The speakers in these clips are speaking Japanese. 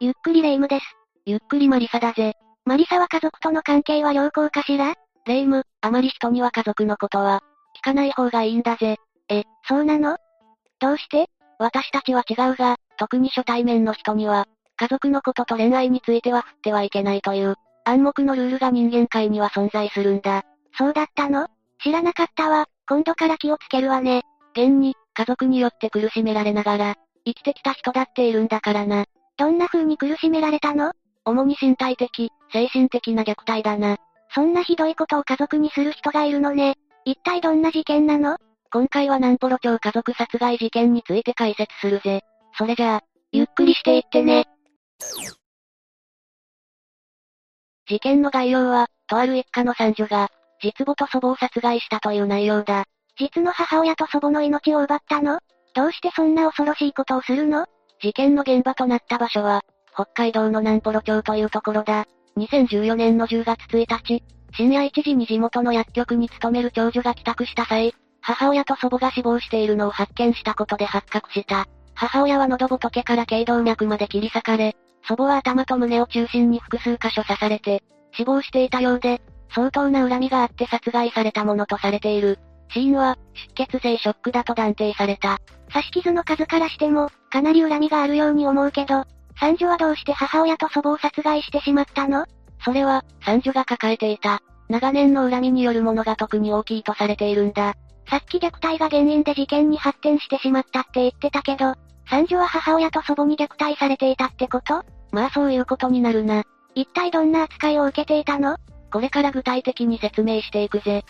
ゆっくりレ夢ムです。ゆっくりマリサだぜ。マリサは家族との関係は良好かしら？レ夢ム、あまり人には家族のことは、聞かない方がいいんだぜ。え、そうなの？どうして？私たちは違うが、特に初対面の人には、家族のことと恋愛については振ってはいけないという、暗黙のルールが人間界には存在するんだ。そうだったの？知らなかったわ。今度から気をつけるわね。現に、家族によって苦しめられながら、生きてきた人だっているんだからな。どんな風に苦しめられたの？主に身体的、精神的な虐待だな。そんなひどいことを家族にする人がいるのね。一体どんな事件なの？今回は南ポロ町家族殺害事件について解説するぜ。それじゃあ、ゆっくりしていってね。事件の概要は、とある一家の三女が、実母と祖母を殺害したという内容だ。実の母親と祖母の命を奪ったのどうしてそんな恐ろしいことをするの事件の現場となった場所は、北海道の南ポロ町というところだ。2014年の10月1日、深夜1時に地元の薬局に勤める長女が帰宅した際、母親と祖母が死亡しているのを発見したことで発覚した。母親は喉仏から頸動脈まで切り裂かれ、祖母は頭と胸を中心に複数箇所刺されて、死亡していたようで、相当な恨みがあって殺害されたものとされている。死因は、出血性ショックだと断定された。刺し傷の数からしても、かなり恨みがあるように思うけど、三女はどうして母親と祖母を殺害してしまったの？それは、三女が抱えていた、長年の恨みによるものが特に大きいとされているんだ。さっき虐待が原因で事件に発展してしまったって言ってたけど、三女は母親と祖母に虐待されていたってこと？まあそういうことになるな。一体どんな扱いを受けていたの？これから具体的に説明していくぜ。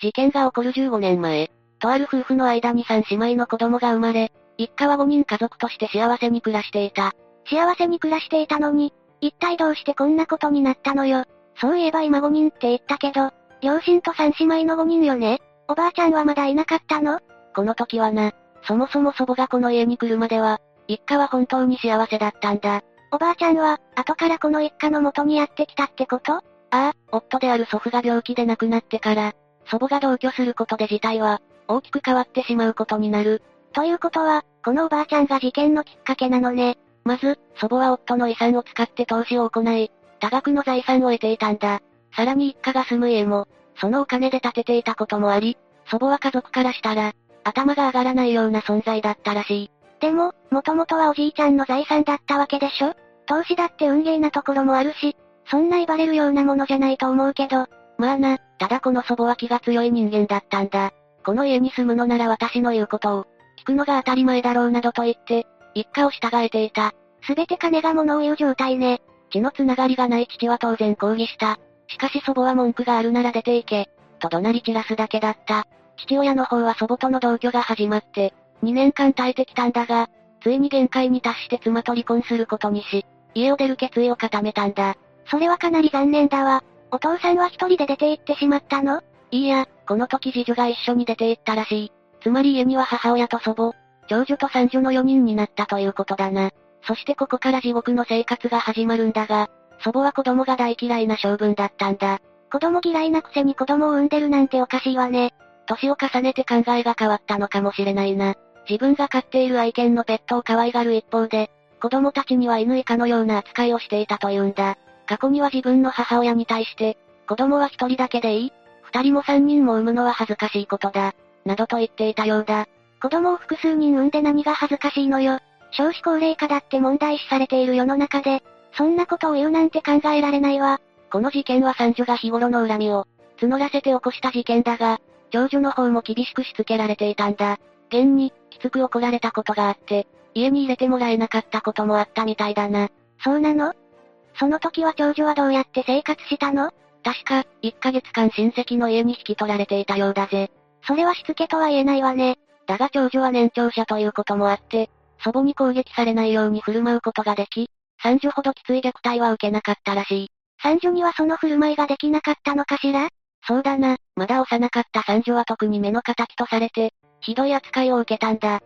事件が起こる15年前、とある夫婦の間に3姉妹の子供が生まれ、一家は5人家族として幸せに暮らしていた。幸せに暮らしていたのに、一体どうしてこんなことになったのよ。そういえば今5人って言ったけど、両親と3姉妹の5人よね。おばあちゃんはまだいなかったの？この時はな、そもそも祖母がこの家に来るまでは、一家は本当に幸せだったんだ。おばあちゃんは、後からこの一家の元にやってきたってこと？ああ、夫である祖父が病気で亡くなってから、祖母が同居することで事態は、大きく変わってしまうことになる。ということは、このおばあちゃんが事件のきっかけなのね。まず、祖母は夫の遺産を使って投資を行い、多額の財産を得ていたんだ。さらに一家が住む家も、そのお金で建てていたこともあり、祖母は家族からしたら、頭が上がらないような存在だったらしい。でも、もともとはおじいちゃんの財産だったわけでしょ？投資だって運ゲーなところもあるし、そんな威張れるようなものじゃないと思うけど。まあな、ただこの祖母は気が強い人間だったんだ。この家に住むのなら私の言うことを、聞くのが当たり前だろうなどと言って、一家を従えていた。すべて金が物を言う状態ね。血のつながりがない父は当然抗議した。しかし祖母は文句があるなら出て行け。と怒鳴り散らすだけだった。父親の方は祖母との同居が始まって、2年間耐えてきたんだが、ついに限界に達して妻と離婚することにし、家を出る決意を固めたんだ。それはかなり残念だわ。お父さんは一人で出て行ってしまったの？いいや、この時次女が一緒に出て行ったらしい。つまり家には母親と祖母、長女と三女の4人になったということだな。そしてここから地獄の生活が始まるんだが、祖母は子供が大嫌いな性分だったんだ。子供嫌いなくせに子供を産んでるなんておかしいわね。年を重ねて考えが変わったのかもしれないな。自分が飼っている愛犬のペットを可愛がる一方で、子供たちには犬以下のような扱いをしていたというんだ。過去には自分の母親に対して、子供は一人だけでいい二人も三人も産むのは恥ずかしいことだ。などと言っていたようだ。子供を複数人産んで何が恥ずかしいのよ。少子高齢化だって問題視されている世の中で、そんなことを言うなんて考えられないわ。この事件は三女が日頃の恨みを、募らせて起こした事件だが、長女の方も厳しくしつけられていたんだ。現に、きつく怒られたことがあって、家に入れてもらえなかったこともあったみたいだな。そうなの？その時は長女はどうやって生活したの？確か、1ヶ月間親戚の家に引き取られていたようだぜ。それはしつけとは言えないわね。だが長女は年長者ということもあって、祖母に攻撃されないように振る舞うことができ、三女ほどきつい虐待は受けなかったらしい。三女にはその振る舞いができなかったのかしら？そうだな、まだ幼かった三女は特に目の敵とされて、ひどい扱いを受けたんだ。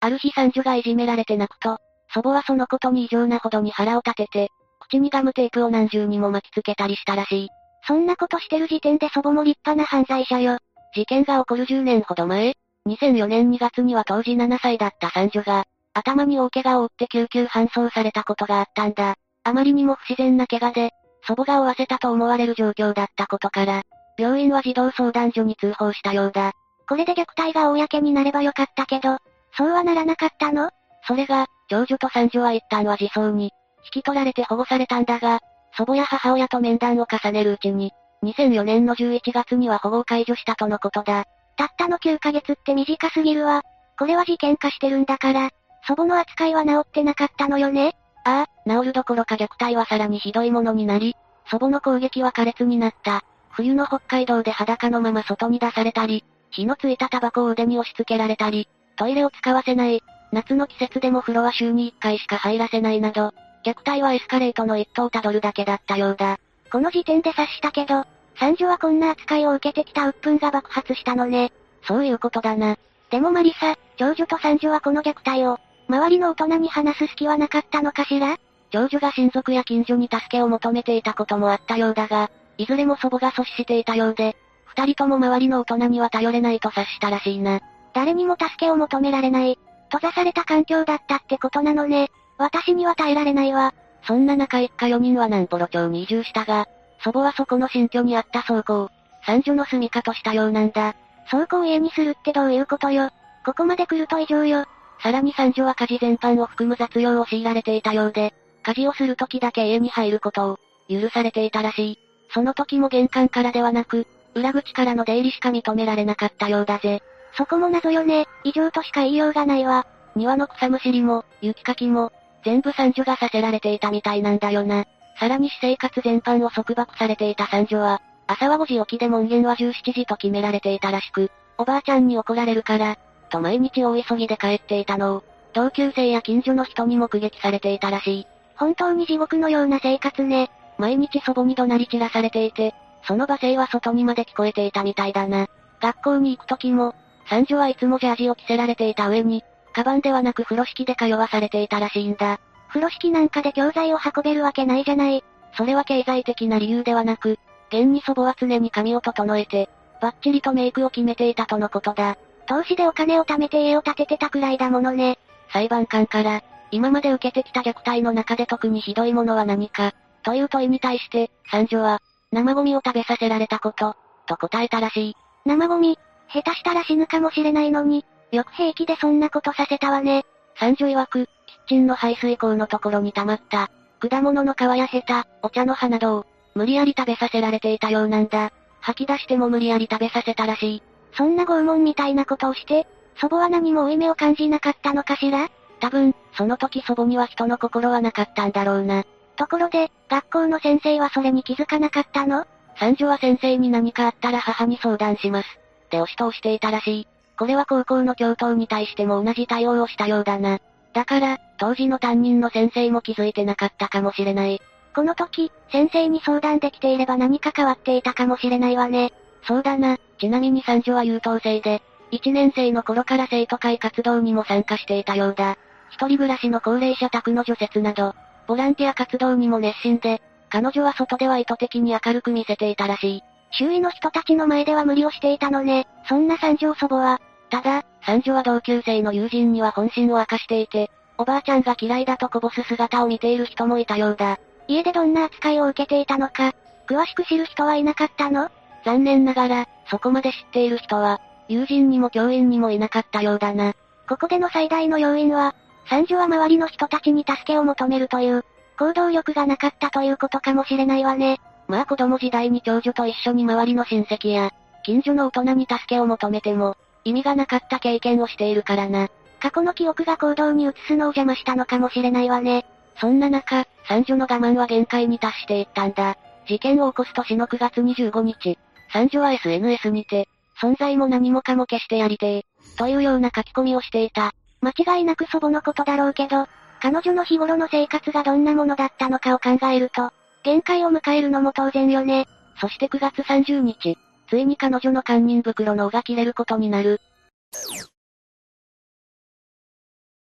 ある日三女がいじめられて泣くと、祖母はそのことに異常なほどに腹を立てて、口にガムテープを何重にも巻きつけたりしたらしい。そんなことしてる時点で祖母も立派な犯罪者よ。事件が起こる10年ほど前、2004年2月には当時7歳だった三女が、頭に大怪我を負って救急搬送されたことがあったんだ。あまりにも不自然な怪我で、祖母が負わせたと思われる状況だったことから、病院は児童相談所に通報したようだ。これで虐待が公になればよかったけど、そうはならなかったの？それが、長女と三女は一旦は自走に、引き取られて保護されたんだが、祖母や母親と面談を重ねるうちに、2004年の11月には保護を解除したとのことだ。たったの9ヶ月って短すぎるわ。これは事件化してるんだから、祖母の扱いは治ってなかったのよねああ、治るどころか虐待はさらにひどいものになり、祖母の攻撃は苛烈になった。冬の北海道で裸のまま外に出されたり、火のついたタバコを腕に押し付けられたり、トイレを使わせない、夏の季節でも風呂は週に1回しか入らせないなど、虐待はエスカレートの一途をたどるだけだったようだ。この時点で察したけど、三女はこんな扱いを受けてきた鬱憤が爆発したのね。そういうことだな。でもマリサ、長女と三女はこの虐待を、周りの大人に話す隙はなかったのかしら？長女が親族や近所に助けを求めていたこともあったようだが、いずれも祖母が阻止していたようで、二人とも周りの大人には頼れないと察したらしいな。誰にも助けを求められない、閉ざされた環境だったってことなのね。私には耐えられないわ。そんな中一家4人は南幌町に移住したが、祖母はそこの新居にあった倉庫を、三女の住処としたようなんだ。倉庫を家にするってどういうことよ。ここまで来ると異常よ。さらに三女は家事全般を含む雑用を強いられていたようで、家事をする時だけ家に入ることを、許されていたらしい。その時も玄関からではなく、裏口からの出入りしか認められなかったようだぜ。そこも謎よね、異常としか言いようがないわ。庭の草むしりも、雪かきも、全部三女がさせられていたみたいなんだよな。さらに私生活全般を束縛されていた三女は、朝は5時起きで門限は17時と決められていたらしく、おばあちゃんに怒られるから、と毎日大急ぎで帰っていたのを、同級生や近所の人に目撃されていたらしい。本当に地獄のような生活ね。毎日祖母に怒鳴り散らされていて、その罵声は外にまで聞こえていたみたいだな。学校に行く時も、三女はいつもジャージを着せられていた上に、カバンではなく風呂敷で通わされていたらしいんだ。風呂敷なんかで教材を運べるわけないじゃない。それは経済的な理由ではなく、現に祖母は常に髪を整えて、バッチリとメイクを決めていたとのことだ。投資でお金を貯めて家を建ててたくらいだものね。裁判官から、今まで受けてきた虐待の中で特にひどいものは何か、という問いに対して、三女は、生ゴミを食べさせられたこと、と答えたらしい。生ゴミ下手したら死ぬかもしれないのに、よく平気でそんなことさせたわね。三女曰く、キッチンの排水口のところに溜まった、果物の皮やヘタ、お茶の葉などを、無理やり食べさせられていたようなんだ。吐き出しても無理やり食べさせたらしい。そんな拷問みたいなことをして、祖母は何も負い目を感じなかったのかしら？多分、その時祖母には人の心はなかったんだろうな。ところで、学校の先生はそれに気づかなかったの？三女は先生に何かあったら母に相談します。って押し通していたらしい。これは高校の教頭に対しても同じ対応をしたようだな。だから、当時の担任の先生も気づいてなかったかもしれない。この時、先生に相談できていれば何か変わっていたかもしれないわね。そうだな。ちなみに三女は優等生で、1年生の頃から生徒会活動にも参加していたようだ。一人暮らしの高齢者宅の除雪など、ボランティア活動にも熱心で、彼女は外では意図的に明るく見せていたらしい。周囲の人たちの前では無理をしていたのね。そんな三女祖母は。ただ、三女は同級生の友人には本心を明かしていて、おばあちゃんが嫌いだとこぼす姿を見ている人もいたようだ。家でどんな扱いを受けていたのか、詳しく知る人はいなかったの？残念ながら、そこまで知っている人は、友人にも教員にもいなかったようだな。ここでの最大の要因は、三女は周りの人たちに助けを求めるという、行動力がなかったということかもしれないわね。まあ子供時代に長女と一緒に周りの親戚や、近所の大人に助けを求めても、意味がなかった経験をしているからな。過去の記憶が行動に移すのを邪魔したのかもしれないわね。そんな中、三女の我慢は限界に達していったんだ。事件を起こす年の9月25日、三女は SNS にて、存在も何もかも消してやりてえ、というような書き込みをしていた。間違いなく祖母のことだろうけど、彼女の日頃の生活がどんなものだったのかを考えると、限界を迎えるのも当然よね。そして9月30日、ついに彼女の堪忍袋の尾が切れることになる。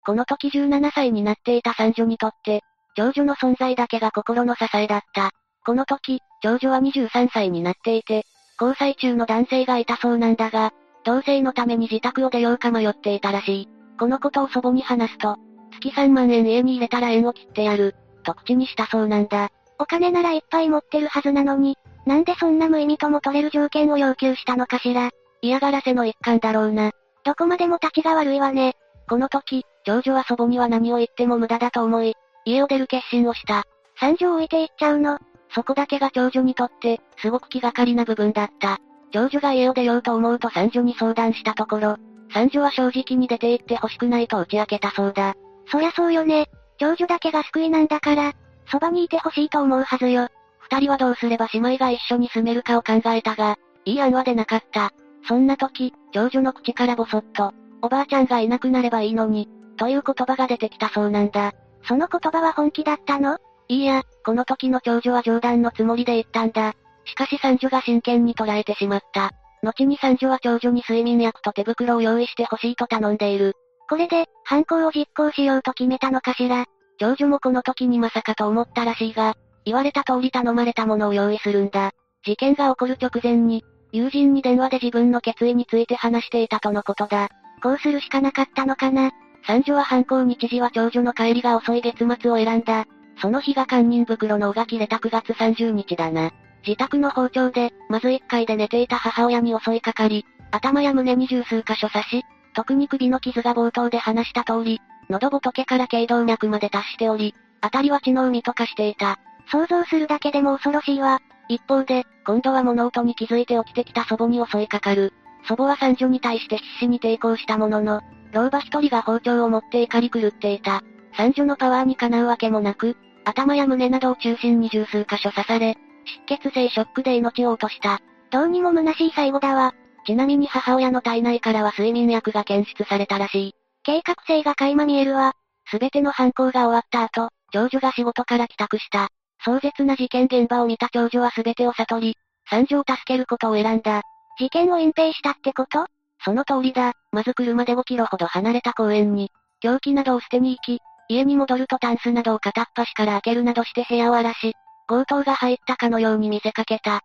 この時17歳になっていた三女にとって、長女の存在だけが心の支えだった。この時、長女は23歳になっていて、交際中の男性がいたそうなんだが、同棲のために自宅を出ようか迷っていたらしい。このことを祖母に話すと、月3万円家に入れたら縁を切ってやる、と口にしたそうなんだ。お金ならいっぱい持ってるはずなのに、なんでそんな無意味とも取れる条件を要求したのかしら。嫌がらせの一環だろうな。どこまでも立ちが悪いわね。この時、長女は祖母には何を言っても無駄だと思い、家を出る決心をした。三女を置いていっちゃうの。そこだけが長女にとって、すごく気がかりな部分だった。長女が家を出ようと思うと三女に相談したところ、三女は正直に出て行って欲しくないと打ち明けたそうだ。そりゃそうよね。長女だけが救いなんだから、そばにいて欲しいと思うはずよ。二人はどうすれば姉妹が一緒に住めるかを考えたが、いい案は出なかった。そんな時、長女の口からぼそっと、おばあちゃんがいなくなればいいのに、という言葉が出てきたそうなんだ。その言葉は本気だったの？いいや、この時の長女は冗談のつもりで言ったんだ。しかし三女が真剣に捉えてしまった。後に三女は長女に睡眠薬と手袋を用意してほしいと頼んでいる。これで、犯行を実行しようと決めたのかしら？長女もこの時にまさかと思ったらしいが、言われた通り頼まれたものを用意するんだ。事件が起こる直前に、友人に電話で自分の決意について話していたとのことだ。こうするしかなかったのかな。三女は犯行日時は長女の帰りが遅い月末を選んだ。その日が堪忍袋の尾が切れた9月30日だな。自宅の包丁で、まず1階で寝ていた母親に襲いかかり、頭や胸に十数箇所刺し、特に首の傷が冒頭で話した通り、喉仏から頸動脈まで達しており、あたりは血の海と化していた。想像するだけでも恐ろしいわ。一方で、今度は物音に気づいて起きてきた祖母に襲いかかる。祖母は三女に対して必死に抵抗したものの、老婆一人が包丁を持って怒り狂っていた。三女のパワーにかなうわけもなく、頭や胸などを中心に十数箇所刺され、失血性ショックで命を落とした。どうにも虚しい最後だわ。ちなみに母親の体内からは睡眠薬が検出されたらしい。計画性が垣間見えるわ。すべての犯行が終わった後、長女が仕事から帰宅した。壮絶な事件現場を見た長女はすべてを悟り、三女を助けることを選んだ。事件を隠蔽したってこと？その通りだ。まず車で5キロほど離れた公園に、凶器などを捨てに行き、家に戻るとタンスなどを片っ端から開けるなどして部屋を荒らし、強盗が入ったかのように見せかけた。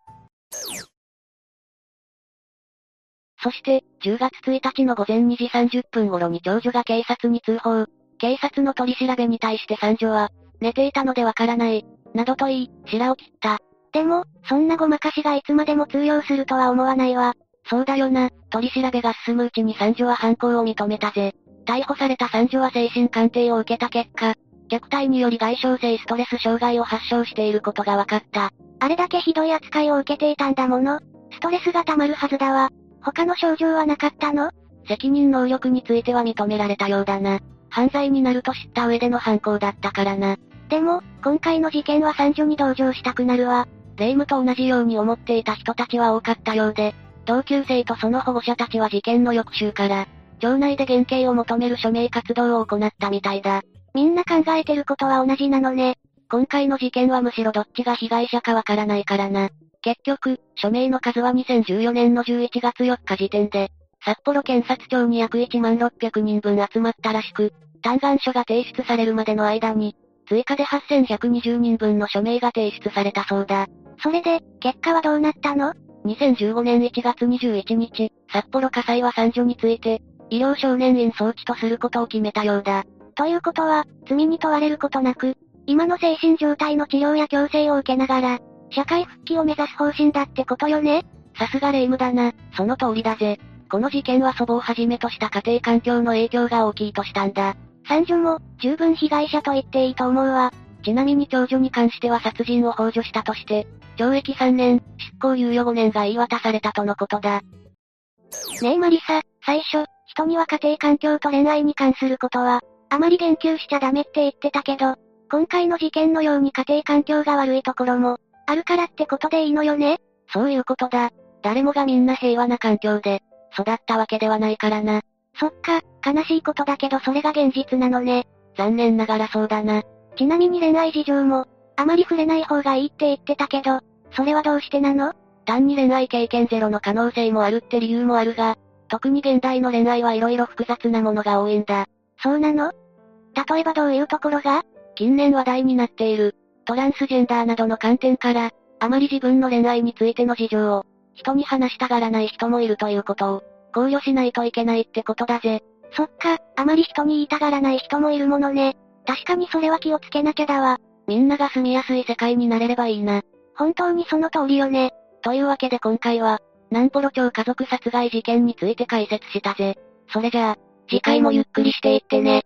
そして、10月1日の午前2時30分頃に長女が警察に通報。警察の取り調べに対して三女は、寝ていたのでわからない、などと言い、白を切った。でも、そんなごまかしがいつまでも通用するとは思わないわ。そうだよな、取り調べが進むうちに三女は犯行を認めたぜ。逮捕された三女は精神鑑定を受けた結果、虐待により外傷性ストレス障害を発症していることが分かった。あれだけひどい扱いを受けていたんだもの。ストレスが溜まるはずだわ。他の症状はなかったの？責任能力については認められたようだな。犯罪になると知った上での犯行だったからな。でも、今回の事件は三女に同情したくなるわ。霊夢と同じように思っていた人たちは多かったようで、同級生とその保護者たちは事件の翌週から、町内で減刑を求める署名活動を行ったみたいだ。みんな考えてることは同じなのね。今回の事件はむしろどっちが被害者かわからないからな。結局、署名の数は2014年の11月4日時点で、札幌検察庁に約1万600人分集まったらしく、嘆願書が提出されるまでの間に、追加で8120人分の署名が提出されたそうだ。それで、結果はどうなったの ?2015 年1月21日、札幌火災は三女について、医療少年院装置とすることを決めたようだ。ということは、罪に問われることなく、今の精神状態の治療や矯正を受けながら、社会復帰を目指す方針だってことよね？さすが霊夢だな、その通りだぜ。この事件は祖母をはじめとした家庭環境の影響が大きいとしたんだ。三女も、十分被害者と言っていいと思うわ。ちなみに長女に関しては殺人を幇助したとして、懲役3年、執行猶予5年が言い渡されたとのことだ。ねえマリサ、最初、人には家庭環境と恋愛に関することは、あまり言及しちゃダメって言ってたけど、今回の事件のように家庭環境が悪いところも、あるからってことでいいのよね？そういうことだ。誰もがみんな平和な環境で、育ったわけではないからな。そっか、悲しいことだけどそれが現実なのね。残念ながらそうだな。ちなみに恋愛事情も、あまり触れない方がいいって言ってたけど、それはどうしてなの？単に恋愛経験ゼロの可能性もあるって理由もあるが、特に現代の恋愛はいろいろ複雑なものが多いんだ。そうなの？例えばどういうところが？近年話題になっている、トランスジェンダーなどの観点から、あまり自分の恋愛についての事情を、人に話したがらない人もいるということを。考慮しないといけないってことだぜ。そっか、あまり人に言いたがらない人もいるものね。確かにそれは気をつけなきゃだわ。みんなが住みやすい世界になれればいいな。本当にその通りよね。というわけで今回は、南ポロ町家族殺害事件について解説したぜ。それじゃあ、次回もゆっくりしていってね。